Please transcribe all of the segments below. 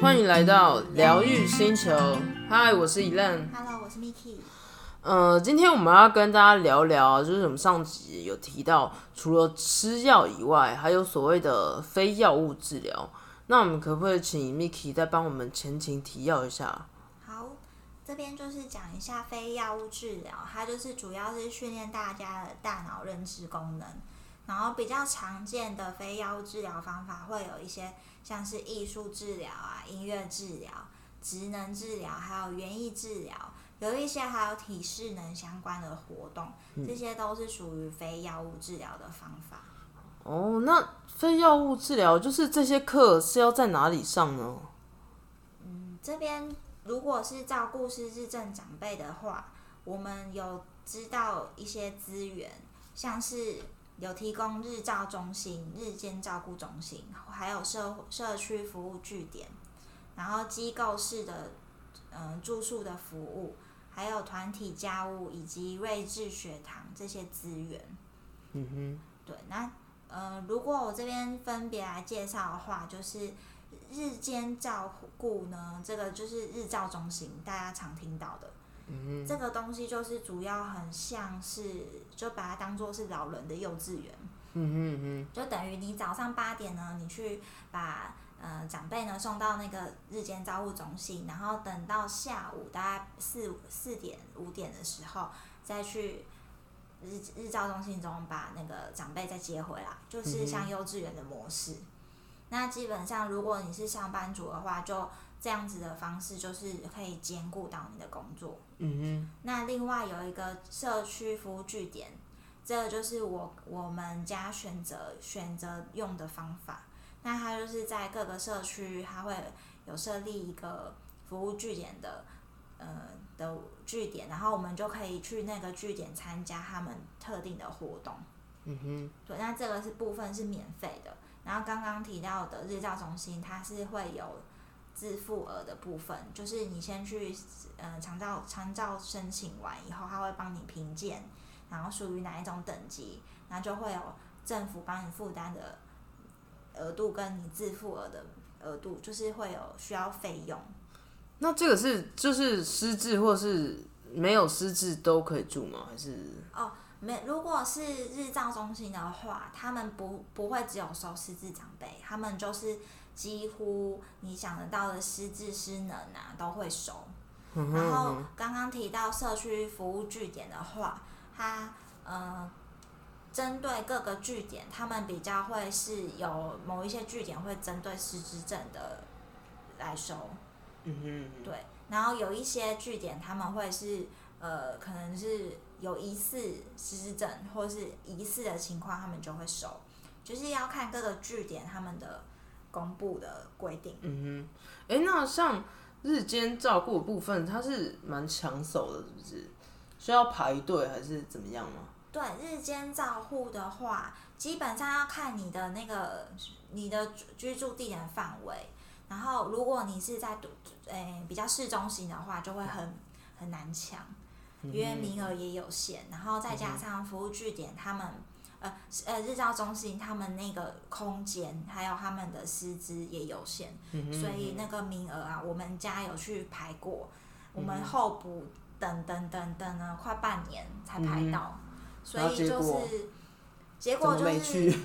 欢迎来到疗愈星球。嗨，我是 Elan。Hello，我是 Miki。呃，今天我们要跟大家聊聊，就是我们上集有提到，除了吃药以外，还有所谓的非药物治疗。那我们可不可以请 Miki 再帮我们前情提要一下？好，这边就是讲一下非药物治疗，它就是主要是训练大家的大脑认知功能。然后比较常见的非药物治疗方法会有一些像是艺术治疗啊、音乐治疗、职能治疗，还有园艺治疗，有一些还有体适能相关的活动，这些都是属于非药物治疗的方法。哦，那非药物治疗就是这些课是要在哪里上呢？嗯这边如果是照顾失智症长辈的话，我们有知道一些资源，像是有提供日照中心、日间照顾中心，还有社社区服务据点，然后机构式的嗯、呃住宿的服务，还有团体家务以及睿智学堂这些资源。嗯哼，对，那呃，如果我这边分别来介绍的话，就是日间照顾呢，这个就是日照中心，大家常听到的。嗯这个东西就是主要很像是，就把它当做是老人的幼稚园，嗯哼就等于你早上八点呢，你去把呃长辈呢送到那个日间照护中心，然后等到下午大概四四点五点的时候再去日日照中心中把那个长辈再接回来，就是像幼稚园的模式。那基本上如果你是上班族的话，就这样子的方式就是可以兼顾到你的工作。嗯那另外有一个社区服务据点，这个就是我我们家选择选择用的方法。那它就是在各个社区，它会有设立一个服务据点的呃的据点，然后我们就可以去那个据点参加他们特定的活动。嗯哼，对，那这个是部分是免费的。然后刚刚提到的日照中心，它是会有自付额的部分，就是你先去呃长照长照申请完以后，它会帮你评鉴，然后属于哪一种等级，然后就会有政府帮你负担的额度跟你自付额的额度，就是会有需要费用。那这个是就是失智或是没有失智都可以住吗？还是哦，没，如果是日照中心的话，他们不不会只有收失智长辈，他们就是几乎你想得到的失智失能啊都会收。嗯然后刚刚提到社区服务据点的话，它呃针对各个据点，他们比较会是有某一些据点会针对失智症的来收。嗯哼，对，然后有一些据点他们会是呃，可能是有疑似失智症或是疑似的情况，他们就会收，就是要看各个据点他们的公布的规定。嗯哼，哎、那像日间照顾的部分，它是蛮抢手的，是不是？需要排队还是怎么样吗？对，日间照护的话，基本上要看你的那个你的居居住地点范围。然后，如果你是在诶、比较市中心的话，就会很很难抢，因为名额也有限。然后再加上服务据点，他们呃呃日照中心他们那个空间还有他们的师资也有限，所以那个名额啊，我们家有去排过，我们候补等等等等了快半年才排到，所以就是结果就是？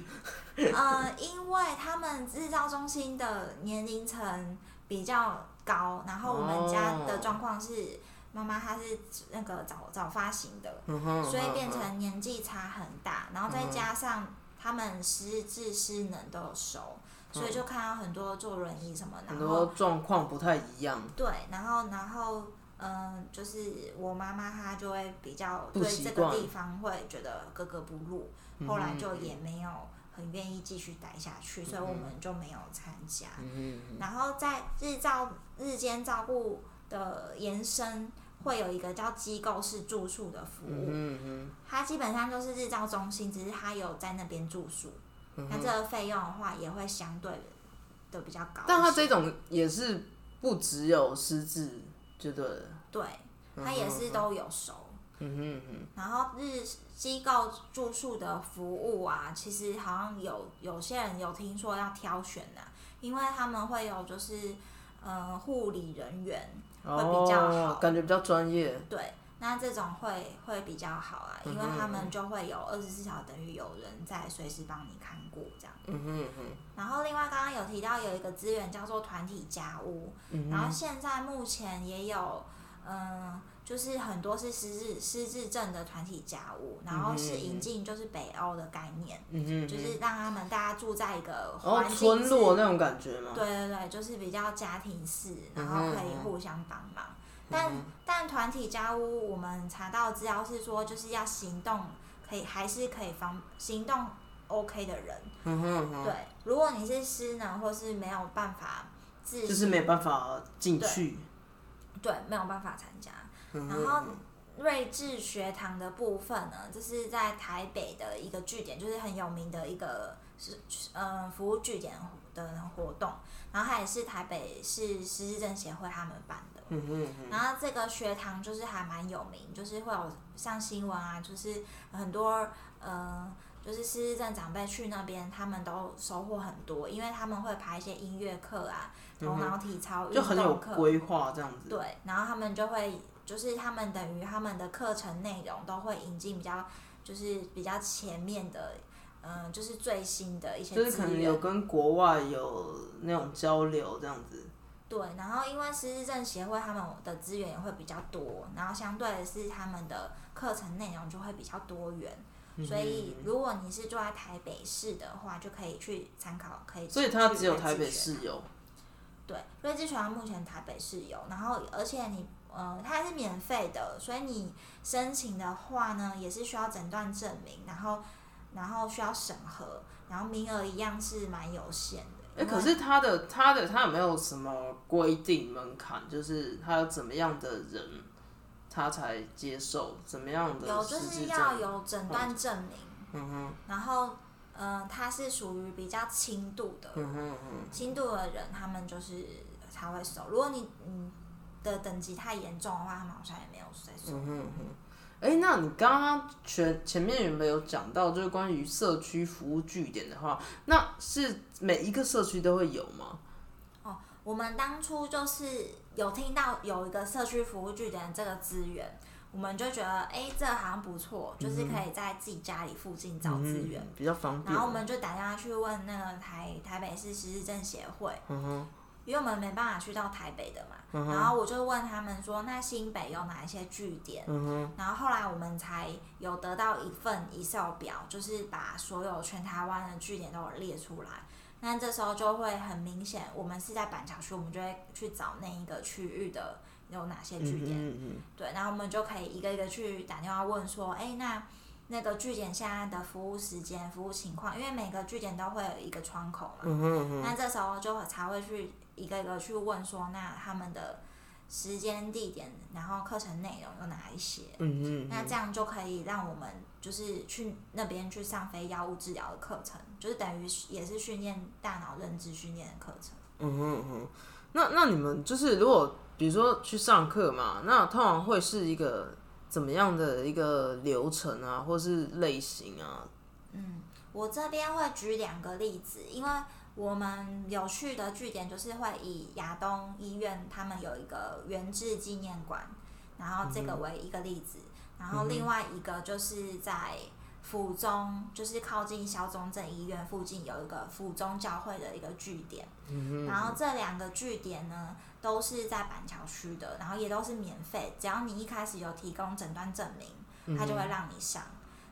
呃，因为他们日照中心的年龄层比较高，然后我们家的状况是妈妈她是那个早早发型的，嗯所以变成年纪差很大，然后再加上他们失智失能都有收，所以就看到很多坐轮椅什么，然很后多状况不太一样。对，然后然后嗯、就是我妈妈她就会比较不对这个地方会觉得格格不入，后来就也没有很愿意继续待下去，所以我们就没有参加。嗯，然后在日照日间照顾的延伸，会有一个叫机构式住宿的服务，嗯哼，它基本上就是日照中心，只是它有在那边住宿，嗯那这个费用的话也会相对的比较高。但它这种也是不只有失智，就对了。对，它也是都有收。嗯哼哼。然后日机构住宿的服务啊，其实好像有有些人有听说要挑选的、因为他们会有就是呃护理人员会比较好，哦，感觉比较专业。对，那这种会会比较好啊，因为他们就会有二十四小时等于有人在随时帮你看顾这样。嗯哼哼。然后另外刚刚有提到有一个资源叫做团体家屋，嗯然后现在目前也有，嗯、就是很多是失智失智症的团体家务，然后是引进就是北欧的概念，就是让他们大家住在一个哦环村落那种感觉吗？对对对，就是比较家庭式，然后可以互相帮忙。但但团体家务，我们查到资料是说，就是要行动可以还是可以方行动 OK 的人。嗯哼哼，对，如果你是失能或是没有办法自就是没有办法进去。对没有办法参加。嗯。然后睿智学堂的部分呢，就是在台北的一个据点，就是很有名的一个是呃服务据点的活动，然后它也是台北市失智症协会他们办的。嗯哼哼，然后这个学堂就是还蛮有名，就是会有上新闻啊，就是很多呃，就是失智症长辈去那边，他们都收获很多，因为他们会排一些音乐课啊、头脑体操、就很有运动课，规划这样子。对，然后他们就会就是他们等于他们的课程内容都会引进比较就是比较前面的，嗯、就是最新的一些就是可能有跟国外有那种交流这样子。对，然后因为失智症协会他们的资源也会比较多，然后相对的是他们的课程内容就会比较多元，嗯所以如果你是住在台北市的话，就可以去参考，可以。所以它只有台北市。有。对，瑞智学校目前台北市有，然后而且你呃它还是免费的，所以你申请的话呢，也是需要诊断证明，然后然后需要审核，然后名额一样是蛮有限的。哎、可是他的他的他有没有什么规定门槛？就是他有怎么样的人，他才接受怎么样的有就是要？有诊断证明。嗯哼，然后，嗯、他是属于比较轻度的，嗯哼嗯轻度的人他们就是才会收。如果你嗯的等级太严重的话，他们好像也没有在收。嗯哼嗯。哎、那你刚刚前前面有没有讲到，就是关于社区服务据点的话，那是每一个社区都会有吗？哦我们当初就是有听到有一个社区服务据点这个资源，我们就觉得哎、这好像不错，就是可以在自己家里附近找资源。嗯比较方便。然后我们就打电话去问那个台台北市失智症协会，嗯哼，因为我们没办法去到台北的嘛，嗯然后我就问他们说，那新北有哪一些据点？嗯，然后后来我们才有得到一份 Excel 表，就是把所有全台湾的据点都有列出来。那这时候就会很明显，我们是在板桥区，我们就会去找那一个区域的有哪些据点。对，然后我们就可以一个一个去打电话问说，哎，那那个据点现在的服务时间、服务情况，因为每个据点都会有一个窗口嘛。嗯哼嗯哼，那这时候就才会去一个一个去问说，那他们的时间、地点，然后课程内容有哪一些？嗯嗯，那这样就可以让我们就是去那边去上非药物治疗的课程，就是等于也是训练大脑认知训练的课程。嗯哼嗯哼，那那你们就是如果比如说去上课嘛，那通常会是一个怎么样的一个流程啊，或是类型啊？嗯我这边会举两个例子，因为我们有趣的据点就是会以亚东医院他们有一个原治纪念馆，然后这个为一个例子，然后另外一个就是在府中，就是靠近小中正医院附近有一个府中教会的一个据点，然后这两个据点呢都是在板桥区的，然后也都是免费，只要你一开始有提供诊断证明，他就会让你上。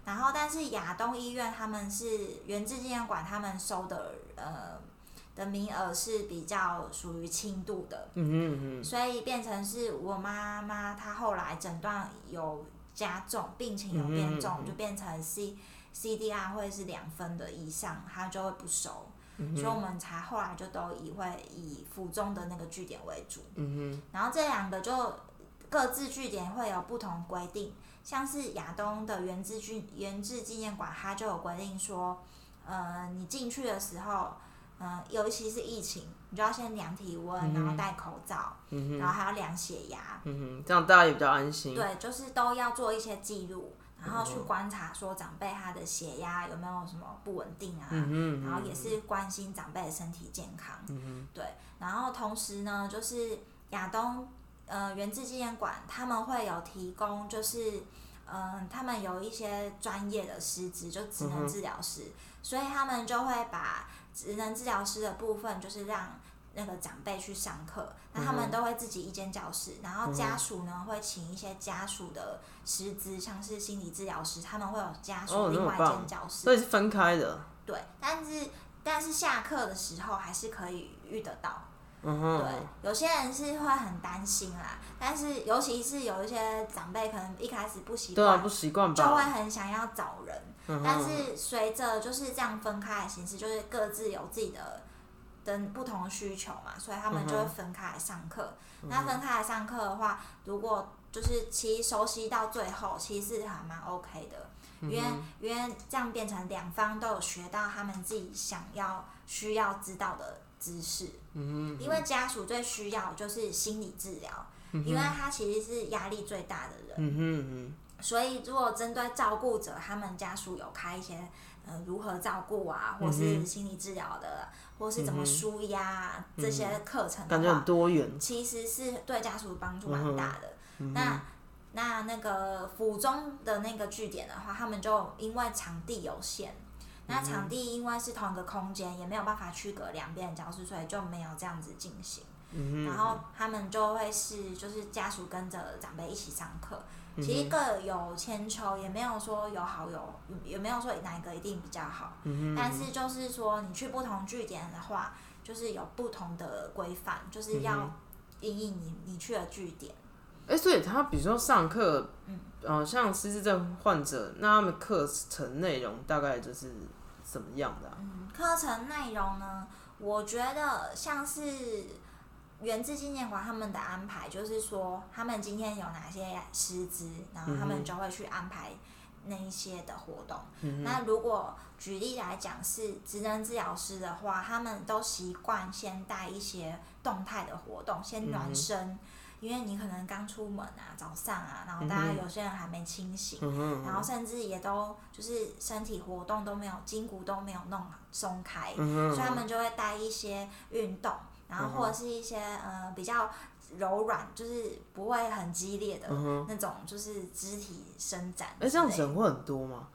然后，但是亚东医院他们是原治纪念馆，他们收的呃的名额是比较属于轻度的，嗯哼嗯所以变成是我妈妈她后来诊断有加重，病情有变重，嗯嗯嗯就变成 C CDR 会是两分的以上，它就会不收，嗯所以我们才后来就都以会以府中的那个据点为主。嗯然后这两个就各自据点会有不同规定，像是亚东的原治据原治纪念馆，它就有规定说，呃，你进去的时候，嗯，尤其是疫情，你就要先量体温，然后戴口罩，然后还要量血压，嗯哼，这样大家也比较安心。对，就是都要做一些记录，然后去观察说长辈他的血压有没有什么不稳定啊，嗯然后也是关心长辈的身体健康。嗯对，然后同时呢，就是亚东呃原治纪念馆他们会有提供，就是嗯，他们有一些专业的师资，就职能治疗师，所以他们就会把职能治疗师的部分，就是让那个长辈去上课，那他们都会自己一间教室，然后家属呢会请一些家属的师资，像是心理治疗师，他们会有家属另外一间教室，所以是分开的。对，但是但是下课的时候还是可以遇得到。嗯哼，对，有些人是会很担心啦，但是尤其是有一些长辈可能一开始不习惯，不习惯就会很想要找人。但是随着就是这样分开的形式，就是各自有自己的的不同需求嘛，所以他们就会分开来上课。那分开来上课的话，如果就是其实熟悉到最后，其实是还蛮 OK 的，因为因为这样变成两方都有学到他们自己想要需要知道的知识。嗯因为家属最需要就是心理治疗，因为他其实是压力最大的人。嗯哼所以，如果针对照顾者，他们家属有开一些呃如何照顾啊，或是心理治疗的，或是怎么舒压这些课程，感觉很多元。其实是对家属帮助蛮大的。那那那个府中的那个据点的话，他们就因为场地有限，那场地因为是同一个空间，也没有办法区隔两边的教室，所以就没有这样子进行。然后他们就会是就是家属跟着长辈一起上课。其实各有千秋，也没有说有好有，也没有说哪一个一定比较好。嗯但是就是说，你去不同据点的话，就是有不同的规范，就是要因应你你去的据点。哎，所以他比如说上课，嗯，像失智症患者，那他们课程内容大概就是怎么样的？嗯，课程内容呢，我觉得像是。原治纪念馆他们的安排就是说，他们今天有哪些师资，然后他们就会去安排那一些的活动。那如果举例来讲是职能治疗师的话，他们都习惯先带一些动态的活动，先暖身，因为你可能刚出门啊，早上啊，然后大家有些人还没清醒，然后甚至也都就是身体活动都没有，筋骨都没有弄松开，所以他们就会带一些运动。然后或者是一些呃比较柔软，就是不会很激烈的那种，就是肢体伸展。哎，这样人会很多吗？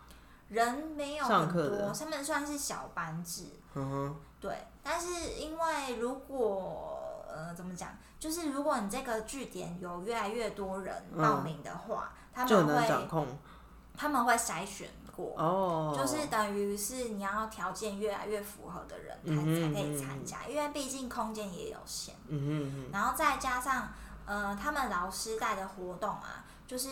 人没有很多，他们算是小班制。嗯哼。对，但是因为如果呃怎么讲，就是如果你这个据点有越来越多人报名的话，他们会他们会筛选。哦，就是等于是你要条件越来越符合的人才才可以参加，因为毕竟空间也有限。嗯嗯然后再加上呃，他们老师带的活动啊，就是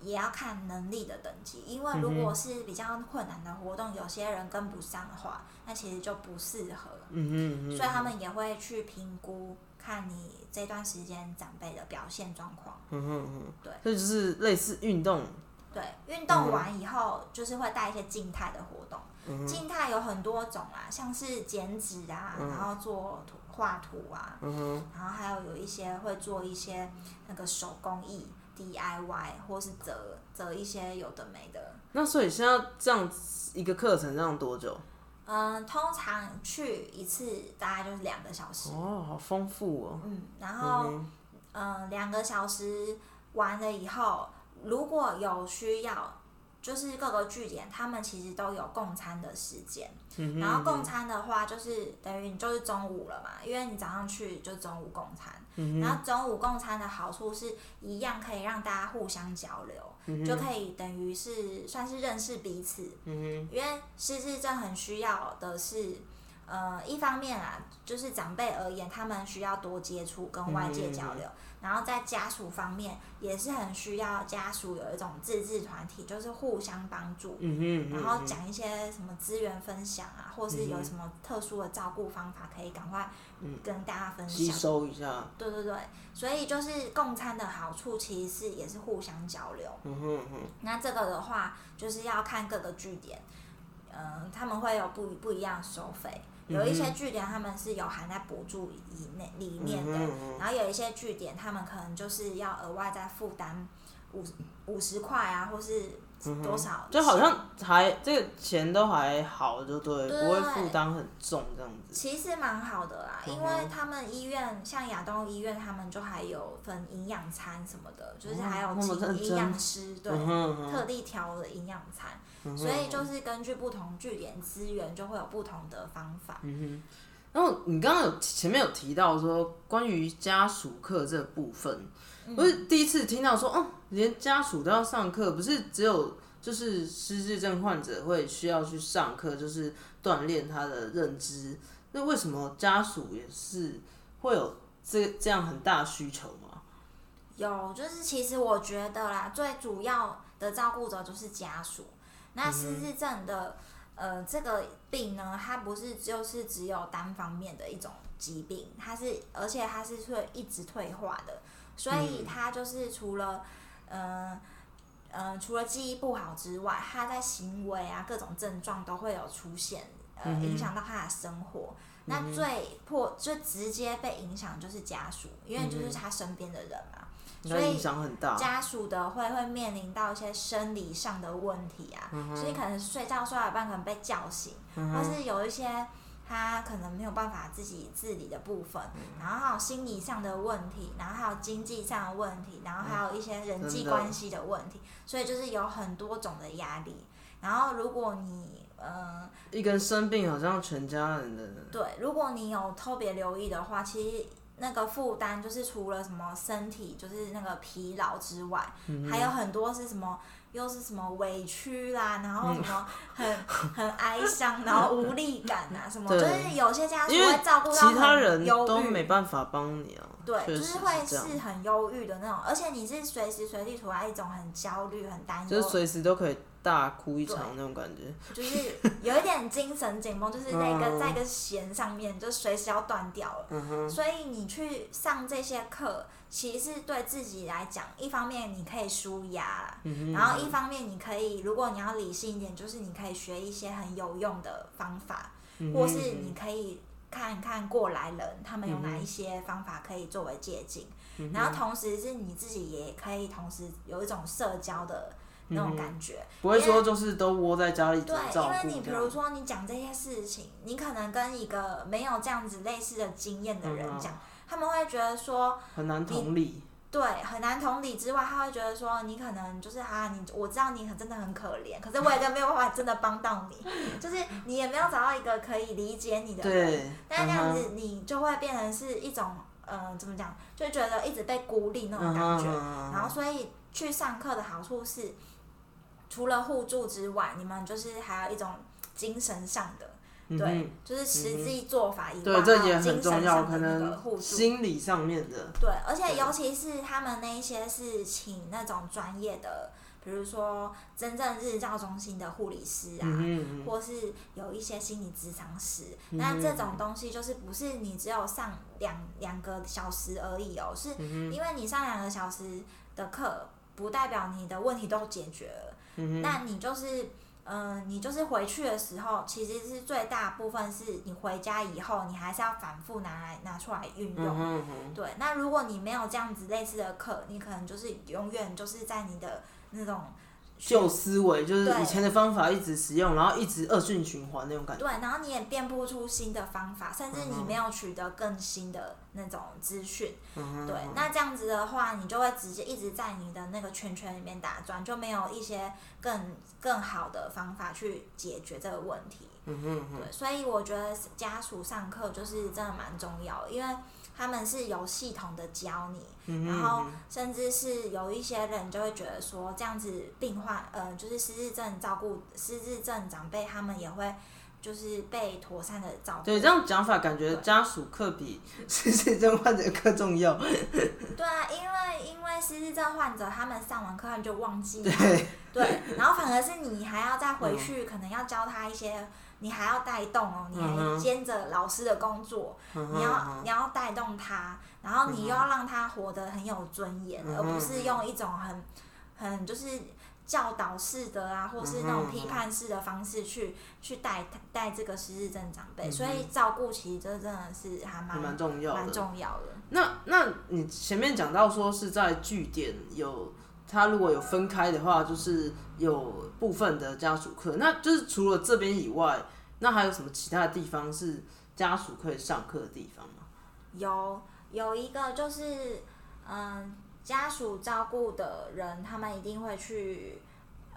也要看能力的等级，因为如果是比较困难的活动，有些人跟不上的话，那其实就不适合。嗯嗯所以他们也会去评估，看你这段时间长辈的表现状况。嗯嗯嗯。对。这就是类似运动。对，运动完以后就是会带一些静态的活动。静态有很多种啦，像是剪纸啊，然后做图画图啊，然后还有有一些会做一些那个手工艺 DIY，或是折折一些有的没的。那所以现在这样一个课程这样多久？嗯，通常去一次大概就是两个小时。哦，好丰富哦。嗯，然后嗯，两个小时完了以后。如果有需要，就是各个据点，他们其实都有供餐的时间。然后供餐的话，就是等于你就是中午了嘛，因为你早上去就中午供餐。然后中午供餐的好处是一样，可以让大家互相交流，就可以等于是算是认识彼此。因为失智症很需要的是。呃，一方面啊，就是长辈而言，他们需要多接触跟外界交流，然后在家属方面也是很需要家属有一种自治团体，就是互相帮助，然后讲一些什么资源分享啊，或是有什么特殊的照顾方法，可以赶快跟大家分享，吸收一下。对对对，所以就是共餐的好处，其实是也是互相交流。嗯哼哼。那这个的话，就是要看各个据点，嗯，他们会有不不一样收费。有一些据点他们是有含在补助以内里面的，然后有一些据点他们可能就是要额外再负担五五十块啊，或是多少，就好像还这个钱都还好，就对，不会负担很重这样子。其实蛮好的啦，因为他们医院像亚东医院，他们就还有分营养餐什么的，就是还有请营养师对特地调的营养餐。所以就是根据不同据点资源，就会有不同的方法。嗯哼。然后你刚刚有前面有提到说关于家属课这部分，我是第一次听到说，哦，连家属都要上课，不是只有就是失智症患者会需要去上课，就是锻炼他的认知。那为什么家属也是会有这这样很大需求吗？有，就是其实我觉得啦，最主要的照顾者就是家属。那失智症的呃这个病呢，它不是就是只有单方面的一种疾病，它是而且它是会一直退化的，所以它就是除了呃呃除了记忆不好之外，它在行为啊各种症状都会有出现，呃影响到他的生活。那最破最直接被影响就是家属，因为就是他身边的人嘛。所以大家属的会会面临到一些生理上的问题啊，所以可能睡觉睡到一半可能被叫醒，或是有一些他可能没有办法自己自理的部分，然后还有心理上的问题，然后还有经济上的问题，然后还有一些人际关系的问题，所以就是有很多种的压力。然后如果你嗯一个人生病，好像全家人的对，如果你有特别留意的话，其实。那个负担就是除了什么身体就是那个疲劳之外，还有很多是什么，又是什么委屈啦，然后什么很很哀伤，然后无力感啊，什么就是有些家属会照顾到其他人都没办法帮你啊。对，就是会是很忧郁的那种，而且你是随时随地处在一种很焦虑、很担忧，就是随时都可以。大哭一场那种感觉，就是有一点精神紧绷，就是那个在一个弦上面，就随时要断掉了。所以你去上这些课，其实对自己来讲，一方面你可以舒压，然后一方面你可以，如果你要理性一点，就是你可以学一些很有用的方法，或是你可以看看过来人他们有哪一些方法可以作为借鉴，然后同时是你自己也可以同时有一种社交的。那种感觉，不会说就是都窝在家里对，因为你比如说你讲这些事情，你可能跟一个没有这样子类似的经验的人讲，他们会觉得说很难同理。对，很难同理之外，他会觉得说你可能就是哈，你我知道你很真的很可怜，可是我也没有办法真的帮到你，就是你也没有找到一个可以理解你的人。但这样子你就会变成是一种嗯，怎么讲，就觉得一直被孤立那种感觉。然后所以去上课的好处是。除了互助之外，你们就是还有一种精神上的，对，就是实际做法以外，这也很重要，可能心理上面的。对，而且尤其是他们那一些是请那种专业的，比如说真正日照中心的护理师啊，嗯或是有一些心理咨商师，那这种东西就是不是你只有上两两个小时而已哦，是因为你上两个小时的课，不代表你的问题都解决了。那你就是，嗯，你就是回去的时候，其实是最大部分是你回家以后，你还是要反复拿来拿出来运用。对，那如果你没有这样子类似的课，你可能就是永远就是在你的那种。旧思维就是以前的方法一直使用，然后一直恶性循环那种感觉。对，然后你也变不出新的方法，甚至你没有取得更新的那种资讯。嗯对，那这样子的话，你就会直接一直在你的那个圈圈里面打转，就没有一些更更好的方法去解决这个问题。嗯哼对，所以我觉得家属上课就是真的蛮重要，因为。他们是有系统的教你，然后甚至是有一些人就会觉得说，这样子病患，呃，就是失智症照顾失智症长辈，他们也会就是被妥善的照顾。对，这样讲法感觉家属课比失智症患者课重要。对啊，因为因为失智症患者他们上完课他们就忘记了，对，对，然后反而是你还要再回去，可能要教他一些。你还要带动哦，你还兼着老师的工作，你要你要带动他，然后你又要让他活得很有尊严，而不是用一种很很就是教导式的啊，或是那种批判式的方式去去带带这个失智症长辈，所以照顾其实这真的是还蛮蛮重要的，蛮重要的。那那你前面讲到说是在据点有，他如果有分开的话，就是有部分的家属课，那就是除了这边以外，那还有什么其他的地方是家属可以上课的地方吗？有有一个就是嗯。家属照顾的人，他们一定会去，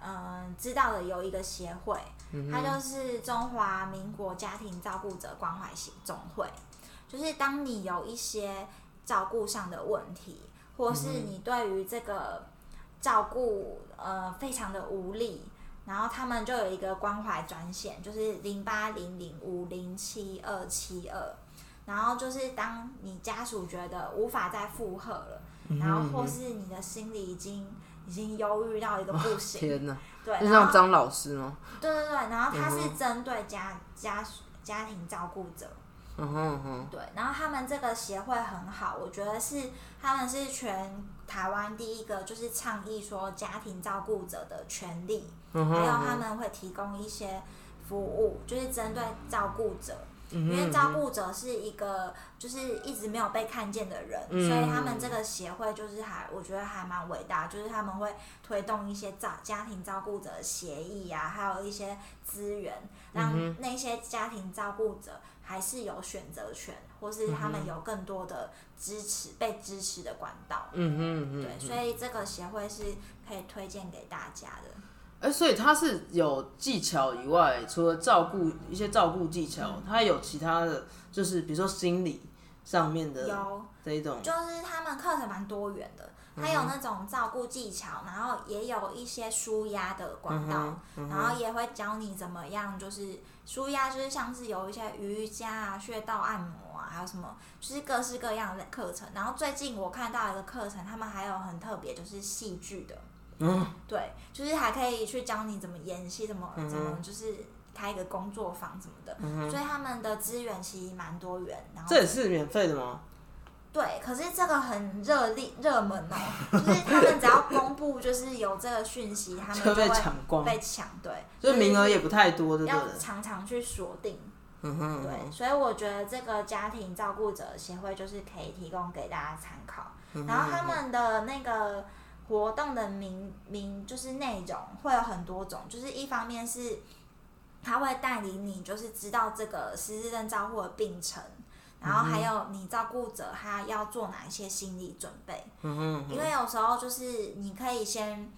嗯，知道的有一个协会，它就是中华民国家庭照顾者关怀协总会。就是当你有一些照顾上的问题，或是你对于这个照顾呃非常的无力，然后他们就有一个关怀专线，就是零八零零五零七二七二。然后就是当你家属觉得无法再负荷了。然后或是你的心里已经已经忧郁到一个不行，天哪！对，就像张老师吗？对对对，然后他是针对家家家庭照顾者，嗯哼哼，对，然后他们这个协会很好，我觉得是他们是全台湾第一个就是倡议说家庭照顾者的权利，还有他们会提供一些服务，就是针对照顾者。因为照顾者是一个就是一直没有被看见的人，所以他们这个协会就是还我觉得还蛮伟大，就是他们会推动一些照家庭照顾者协议啊，还有一些资源，让那些家庭照顾者还是有选择权，或是他们有更多的支持被支持的管道。嗯嗯嗯，对，所以这个协会是可以推荐给大家的。哎，所以他是有技巧以外，除了照顾一些照顾技巧，他有其他的就是比如说心理上面的有这一种，就是他们课程蛮多元的，他有那种照顾技巧，然后也有一些舒压的管道，然后也会教你怎么样就是舒压，就是像是有一些瑜伽啊、穴道按摩啊，还有什么就是各式各样的课程。然后最近我看到一个课程，他们还有很特别，就是戏剧的。嗯，对，就是还可以去教你怎么演戏，怎么怎么就是开一个工作坊什么的，所以他们的资源其实蛮多元。然后这也是免费的吗？对，可是这个很热力热门哦，就是他们只要公布就是有这个讯息，他们就会抢光，被抢。对，就名额也不太多，对要常常去锁定。嗯哼，对，所以我觉得这个家庭照顾者协会就是可以提供给大家参考。然后他们的那个。活动的名名就是内容会有很多种，就是一方面是他会带领你，就是知道这个失智症照顾的病程，然后还有你照顾者他要做哪一些心理准备。嗯因为有时候就是你可以先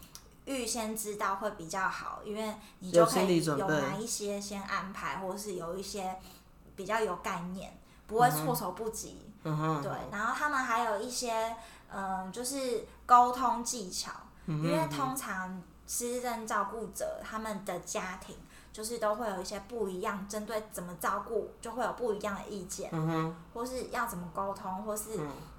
预先知道会比较好，因为你就可以有哪一些先安排，或是有一些比较有概念，不会措手不及。嗯对，然后他们还有一些。嗯，就是沟通技巧，因为通常失智症照顾者他们的家庭就是都会有一些不一样，针对怎么照顾就会有不一样的意见，或是要怎么沟通，或是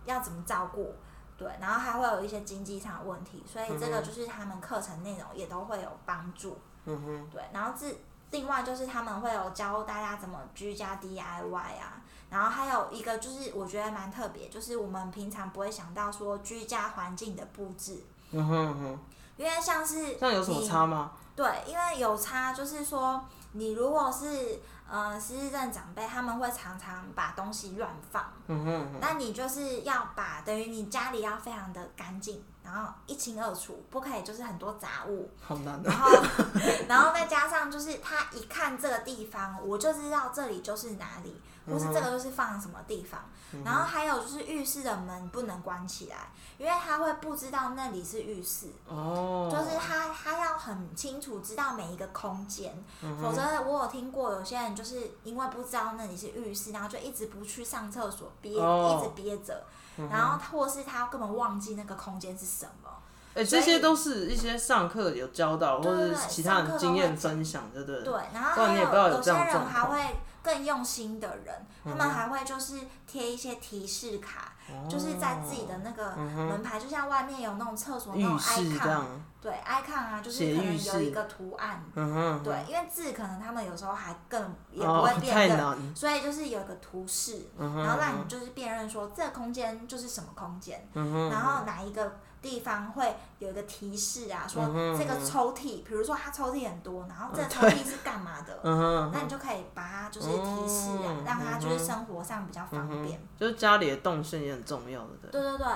要怎么照顾，对，然后还会有一些经济上的问题，所以这个就是他们课程内容也都会有帮助，嗯对，然后自另外就是他们会有教大家怎么居家 DIY 啊。然后还有一个就是我觉得蛮特别，就是我们平常不会想到说居家环境的布置。嗯哼哼。因为像是那有什么差吗？对，因为有差，就是说你如果是呃失智症长辈，他们会常常把东西乱放。嗯哼。那你就是要把等于你家里要非常的干净，然后一清二楚，不可以就是很多杂物。好难。然后，然后再加上就是他一看这个地方，我就知道这里就是哪里。或是这个就是放什么地方，然后还有就是浴室的门不能关起来，因为他会不知道那里是浴室，哦，就是他他要很清楚知道每一个空间，否则我有听过有些人就是因为不知道那里是浴室，然后就一直不去上厕所，憋一直憋着，然后或是他根本忘记那个空间是什么。哎，这些都是一些上课有教到，或者是其他人经验分享，对不对？对，然后还有有些人还会。更用心的人，他们还会就是贴一些提示卡，就是在自己的那个门牌，就像外面有那种厕所那种 icon，对 icon 啊，就是可能有一个图案，对，因为字可能他们有时候还更也不会辨认，所以就是有一个图示，然后让你就是辨认说这个空间就是什么空间，然后哪一个地方会有一个提示啊，说嗯这个抽屉，比如说它抽屉很多，然后这个抽屉是干嘛的，嗯，那你就可以把它就是提示啊嗯，让它就是生活上比较方便。就是家里的动线也很重要的，对。对对对，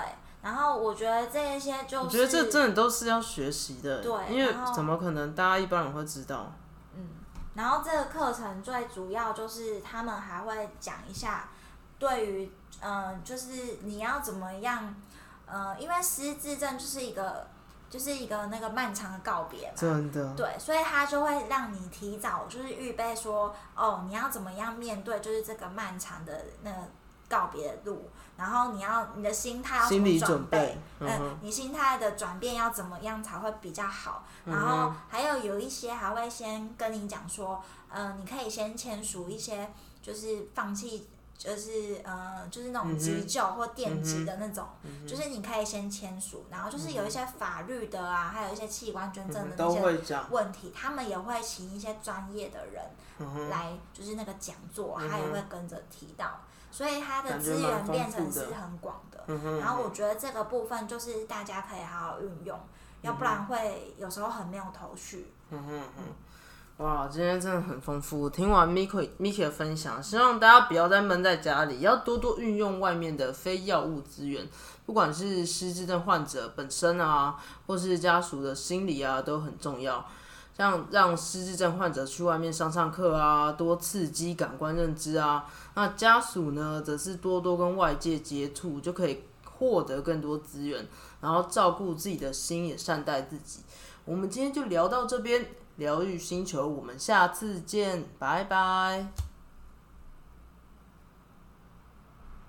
然后我觉得这一些就是，我觉得这真的都是要学习的，对因为怎么可能大家一般人会知道？嗯然后这个课程最主要就是他们还会讲一下，对于嗯、呃就是你要怎么样，呃，因为失智症就是一个就是一个那个漫长的告别嘛，真的，对，所以他就会让你提早就是预备说，哦，你要怎么样面对就是这个漫长的那个告别的路，然后你要你的心态要怎心理么准准备，嗯，你心态的转变要怎么样才会比较好？然嗯后还有有一些还会先跟你讲说，呃，你可以先签署一些就是放弃，就是呃，就是那种急救或电击的那种，就是你可以先签署，然后就是有一些法律的啊，还有一些器官捐赠的那些，问题，他们也会请一些专业的人来，就是那个讲座，嗯他也会跟着提到，所以他的资源变成是很广的。然后我觉得这个部分就是大家可以好好运用，要不然会有时候很没有头绪。哇，今天真的很丰富。听完 Miki Miki 的分享，希望大家不要再闷在家里，要多多运用外面的非药物资源，不管是失智症患者本身啊，或是家属的心理啊，都很重要。像让失智症患者去外面上上课啊，多刺激感官认知啊。那家属呢，则是多多跟外界接触，就可以获得更多资源，然后照顾自己的心，也善待自己。我们今天就聊到这边，疗愈星球，我们下次见，拜拜。